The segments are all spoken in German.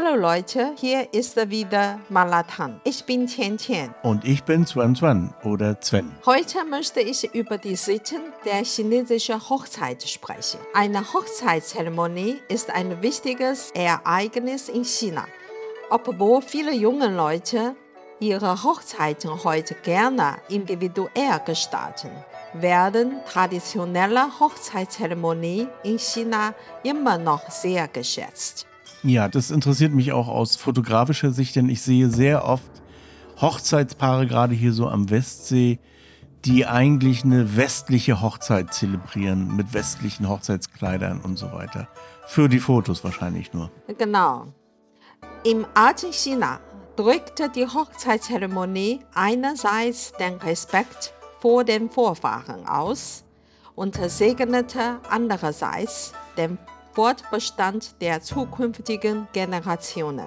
Hallo Leute, hier ist wieder Malatan. Ich bin Tian Tian. Und ich bin Zwan Zwan oder Sven. Heute möchte ich über die Sitten der chinesischen Hochzeit sprechen. Eine Hochzeitszeremonie ist ein wichtiges Ereignis in China. Obwohl viele junge Leute ihre Hochzeiten heute gerne individuell gestalten, werden traditionelle Hochzeitszeremonien in China immer noch sehr geschätzt. Ja, das interessiert mich auch aus fotografischer Sicht, denn ich sehe sehr oft Hochzeitspaare, gerade hier so am Westsee, die eigentlich eine westliche Hochzeit zelebrieren, mit westlichen Hochzeitskleidern und so weiter. Für die Fotos wahrscheinlich nur. Genau. Im alten China drückte die Hochzeitszeremonie einerseits den Respekt vor den Vorfahren aus und segnete andererseits den Fortbestand der zukünftigen Generationen.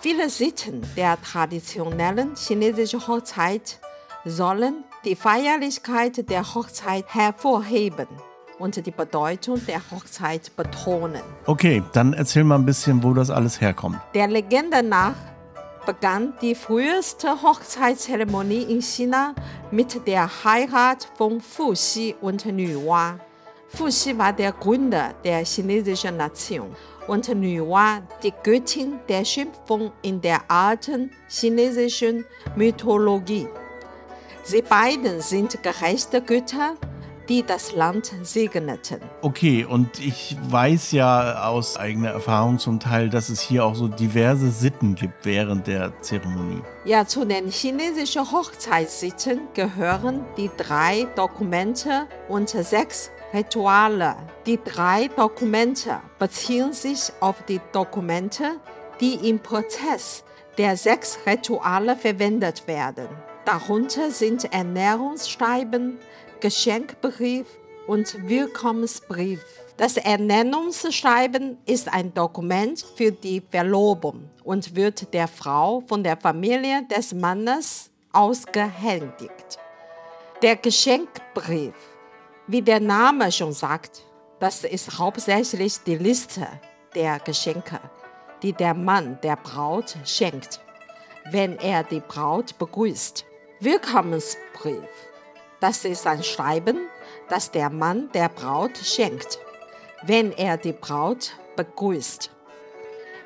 Viele Sitten der traditionellen chinesischen Hochzeit sollen die Feierlichkeit der Hochzeit hervorheben und die Bedeutung der Hochzeit betonen. Okay, dann erzähl mal ein bisschen, wo das alles herkommt. Der Legende nach begann die früheste Hochzeitszeremonie in China mit der Heirat von Fuxi und Nuwa. Fuxi war der Gründer der chinesischen Nation und Nuwa die Göttin der Schöpfung in der alten chinesischen Mythologie. Sie beiden sind gerechte Götter, die das Land segneten. Okay, und ich weiß ja aus eigener Erfahrung zum Teil, dass es hier auch so diverse Sitten gibt während der Zeremonie. Ja, zu den chinesischen Hochzeitssitten gehören die drei Dokumente und sechs Rituale. Die drei Dokumente beziehen sich auf die Dokumente, die im Prozess der sechs Rituale verwendet werden. Darunter sind Ernährungsschreiben, Geschenkbrief und Willkommensbrief. Das Ernennungsschreiben ist ein Dokument für die Verlobung und wird der Frau von der Familie des Mannes ausgehändigt. Der Geschenkbrief wie der Name schon sagt, das ist hauptsächlich die Liste der Geschenke, die der Mann der Braut schenkt, wenn er die Braut begrüßt. Willkommensbrief. Das ist ein Schreiben, das der Mann der Braut schenkt, wenn er die Braut begrüßt.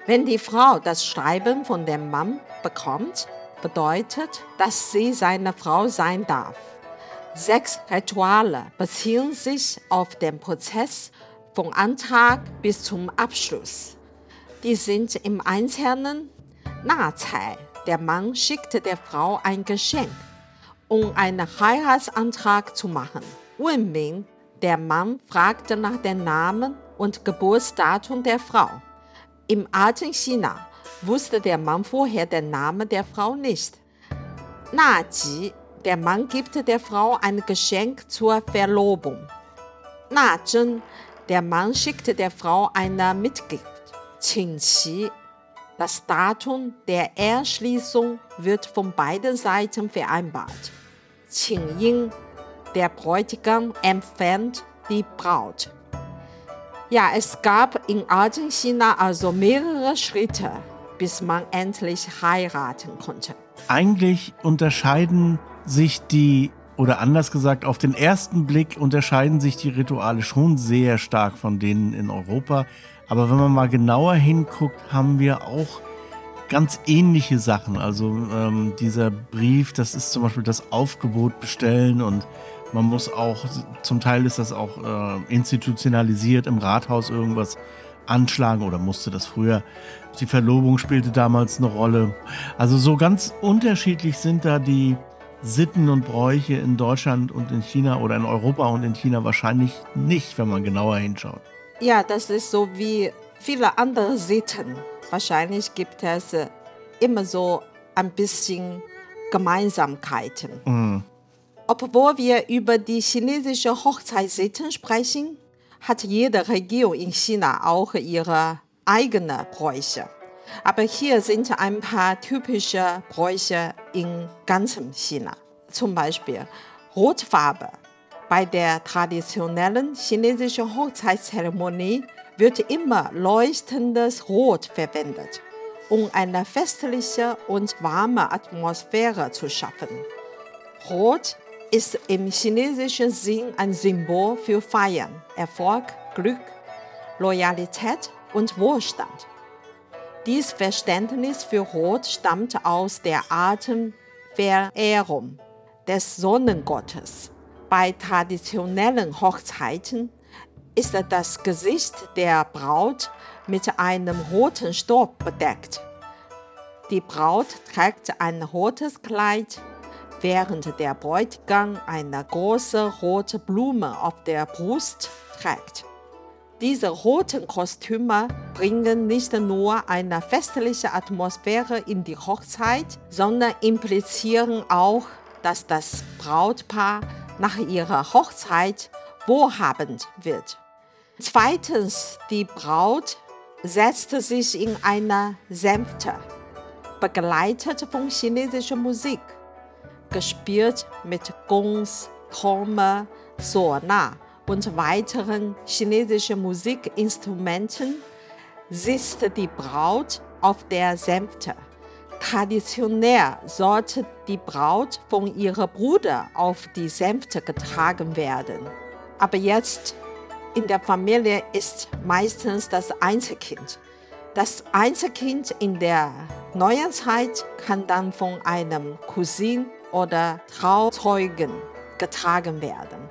Wenn die Frau das Schreiben von dem Mann bekommt, bedeutet, dass sie seine Frau sein darf. Sechs Rituale beziehen sich auf den Prozess vom Antrag bis zum Abschluss. Die sind im Einzelnen Nazai. Der Mann schickte der Frau ein Geschenk, um einen Heiratsantrag zu machen. Wenming. Der Mann fragte nach dem Namen und Geburtsdatum der Frau. Im alten China wusste der Mann vorher den Namen der Frau nicht. Naji der Mann gibt der Frau ein Geschenk zur Verlobung. Na Zhen, der Mann schickt der Frau eine Mitgift. Qing Qi, das Datum der Erschließung wird von beiden Seiten vereinbart. Qing Ying, der Bräutigam empfängt die Braut. Ja, es gab in alten China also mehrere Schritte, bis man endlich heiraten konnte. Eigentlich unterscheiden sich die, oder anders gesagt, auf den ersten Blick unterscheiden sich die Rituale schon sehr stark von denen in Europa. Aber wenn man mal genauer hinguckt, haben wir auch ganz ähnliche Sachen. Also ähm, dieser Brief, das ist zum Beispiel das Aufgebot bestellen und man muss auch, zum Teil ist das auch äh, institutionalisiert im Rathaus irgendwas anschlagen oder musste das früher. Die Verlobung spielte damals eine Rolle. Also so ganz unterschiedlich sind da die, Sitten und Bräuche in Deutschland und in China oder in Europa und in China wahrscheinlich nicht, wenn man genauer hinschaut. Ja, das ist so wie viele andere Sitten. Wahrscheinlich gibt es äh, immer so ein bisschen Gemeinsamkeiten. Mhm. Obwohl wir über die chinesische Hochzeitssitten sprechen, hat jede Region in China auch ihre eigenen Bräuche. Aber hier sind ein paar typische Bräuche in ganzem China. Zum Beispiel Rotfarbe. Bei der traditionellen chinesischen Hochzeitszeremonie wird immer leuchtendes Rot verwendet. um eine festliche und warme Atmosphäre zu schaffen. Rot ist im chinesischen Sinn ein Symbol für Feiern, Erfolg, Glück, Loyalität und Wohlstand. Dies Verständnis für Rot stammt aus der Atemverehrung des Sonnengottes. Bei traditionellen Hochzeiten ist das Gesicht der Braut mit einem roten Stoff bedeckt. Die Braut trägt ein rotes Kleid, während der Bräutigam eine große rote Blume auf der Brust trägt. Diese roten Kostüme bringen nicht nur eine festliche Atmosphäre in die Hochzeit, sondern implizieren auch, dass das Brautpaar nach ihrer Hochzeit wohlhabend wird. Zweitens, die Braut setzte sich in einer Sänfte, begleitet von chinesischer Musik, gespielt mit Gongs, Trommel, Sorna und weiteren chinesischen Musikinstrumenten, sitzt die Braut auf der Sänfte. Traditionell sollte die Braut von ihrem Bruder auf die Sänfte getragen werden. Aber jetzt in der Familie ist meistens das Einzelkind. Das Einzelkind in der neuen Zeit kann dann von einem Cousin oder Trauzeugen getragen werden.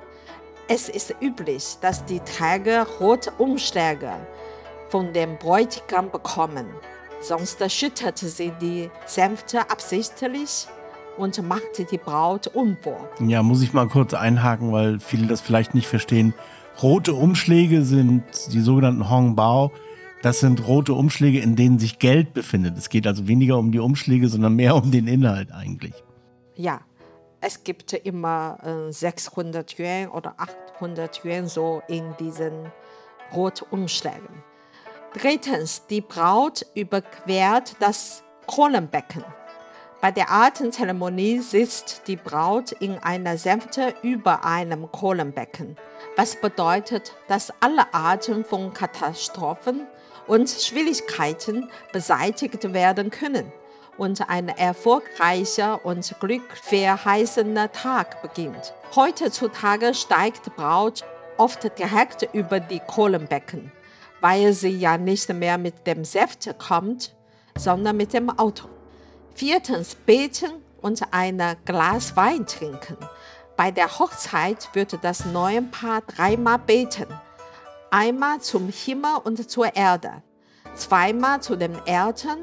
Es ist üblich, dass die Träger rote Umschläge von dem Bräutigam bekommen. Sonst schütterte sie die Sänfte absichtlich und machte die Braut unwohl. Ja, muss ich mal kurz einhaken, weil viele das vielleicht nicht verstehen. Rote Umschläge sind die sogenannten Hongbao. Das sind rote Umschläge, in denen sich Geld befindet. Es geht also weniger um die Umschläge, sondern mehr um den Inhalt eigentlich. Ja, es gibt immer äh, 600 Yuan oder 800 Yuan so in diesen Rotumschlägen. Drittens, die Braut überquert das Kohlenbecken. Bei der Atemzeremonie sitzt die Braut in einer Sänfte über einem Kohlenbecken, was bedeutet, dass alle Arten von Katastrophen und Schwierigkeiten beseitigt werden können und ein erfolgreicher und glückverheißender Tag beginnt. Heutzutage steigt Braut oft direkt über die Kohlenbecken, weil sie ja nicht mehr mit dem Saft kommt, sondern mit dem Auto. Viertens beten und ein Glas Wein trinken. Bei der Hochzeit wird das neue Paar dreimal beten. Einmal zum Himmel und zur Erde, zweimal zu den Eltern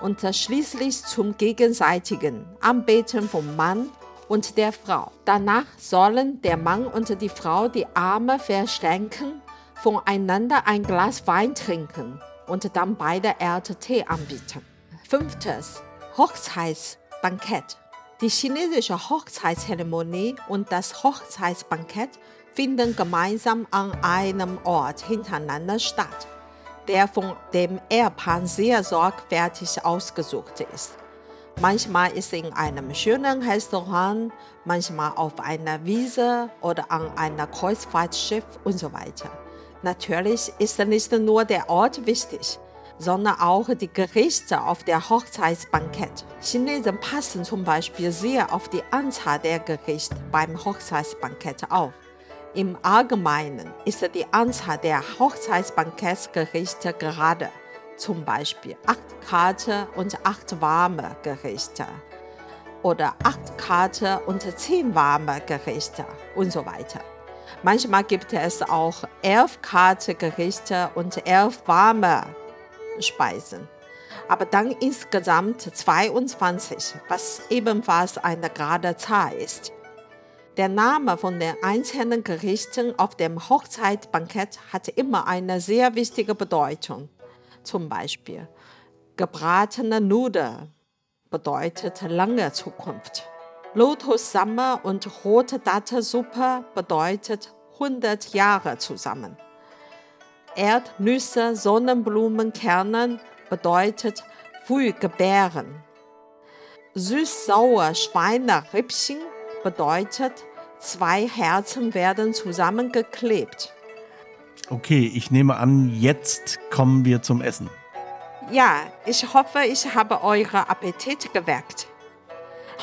und schließlich zum gegenseitigen Anbeten vom Mann und der Frau. Danach sollen der Mann und die Frau die Arme verschränken, voneinander ein Glas Wein trinken und dann beide Erde Tee anbieten. Fünftes. Hochzeitsbankett. Die chinesische Hochzeitszeremonie und das Hochzeitsbankett finden gemeinsam an einem Ort hintereinander statt der von dem Ehepaar sehr sorgfältig ausgesucht ist. Manchmal ist in einem schönen Restaurant, manchmal auf einer Wiese oder an einem Kreuzfahrtschiff und so weiter. Natürlich ist nicht nur der Ort wichtig, sondern auch die Gerichte auf der Hochzeitsbankett. Chinesen passen zum Beispiel sehr auf die Anzahl der Gerichte beim Hochzeitsbankett auf. Im Allgemeinen ist die Anzahl der Hochzeitsbankettsgerichte gerade, zum Beispiel acht kalte und acht warme Gerichte oder acht kalte und zehn warme Gerichte und so weiter. Manchmal gibt es auch elf kalte Gerichte und elf warme Speisen, aber dann insgesamt 22, was ebenfalls eine gerade Zahl ist. Der Name von den einzelnen Gerichten auf dem Hochzeitbankett hat immer eine sehr wichtige Bedeutung. Zum Beispiel gebratene Nudeln bedeutet lange Zukunft. Lotussamme und rote Dattelsuppe bedeutet 100 Jahre zusammen. Erdnüsse, Sonnenblumenkerne bedeutet früh gebären. Süß-sauer Schweinerippchen bedeutet, zwei Herzen werden zusammengeklebt. Okay, ich nehme an, jetzt kommen wir zum Essen. Ja, ich hoffe, ich habe euren Appetit geweckt.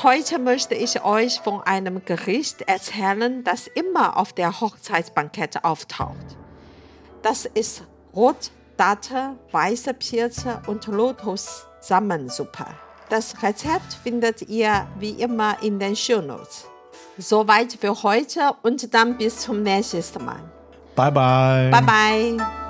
Heute möchte ich euch von einem Gericht erzählen, das immer auf der Hochzeitsbankette auftaucht. Das ist Rotdatte, weiße Pilze und Lotus-Samensuppe. Das Rezept findet ihr wie immer in den Shownotes. Soweit für heute und dann bis zum nächsten Mal. Bye bye. Bye bye.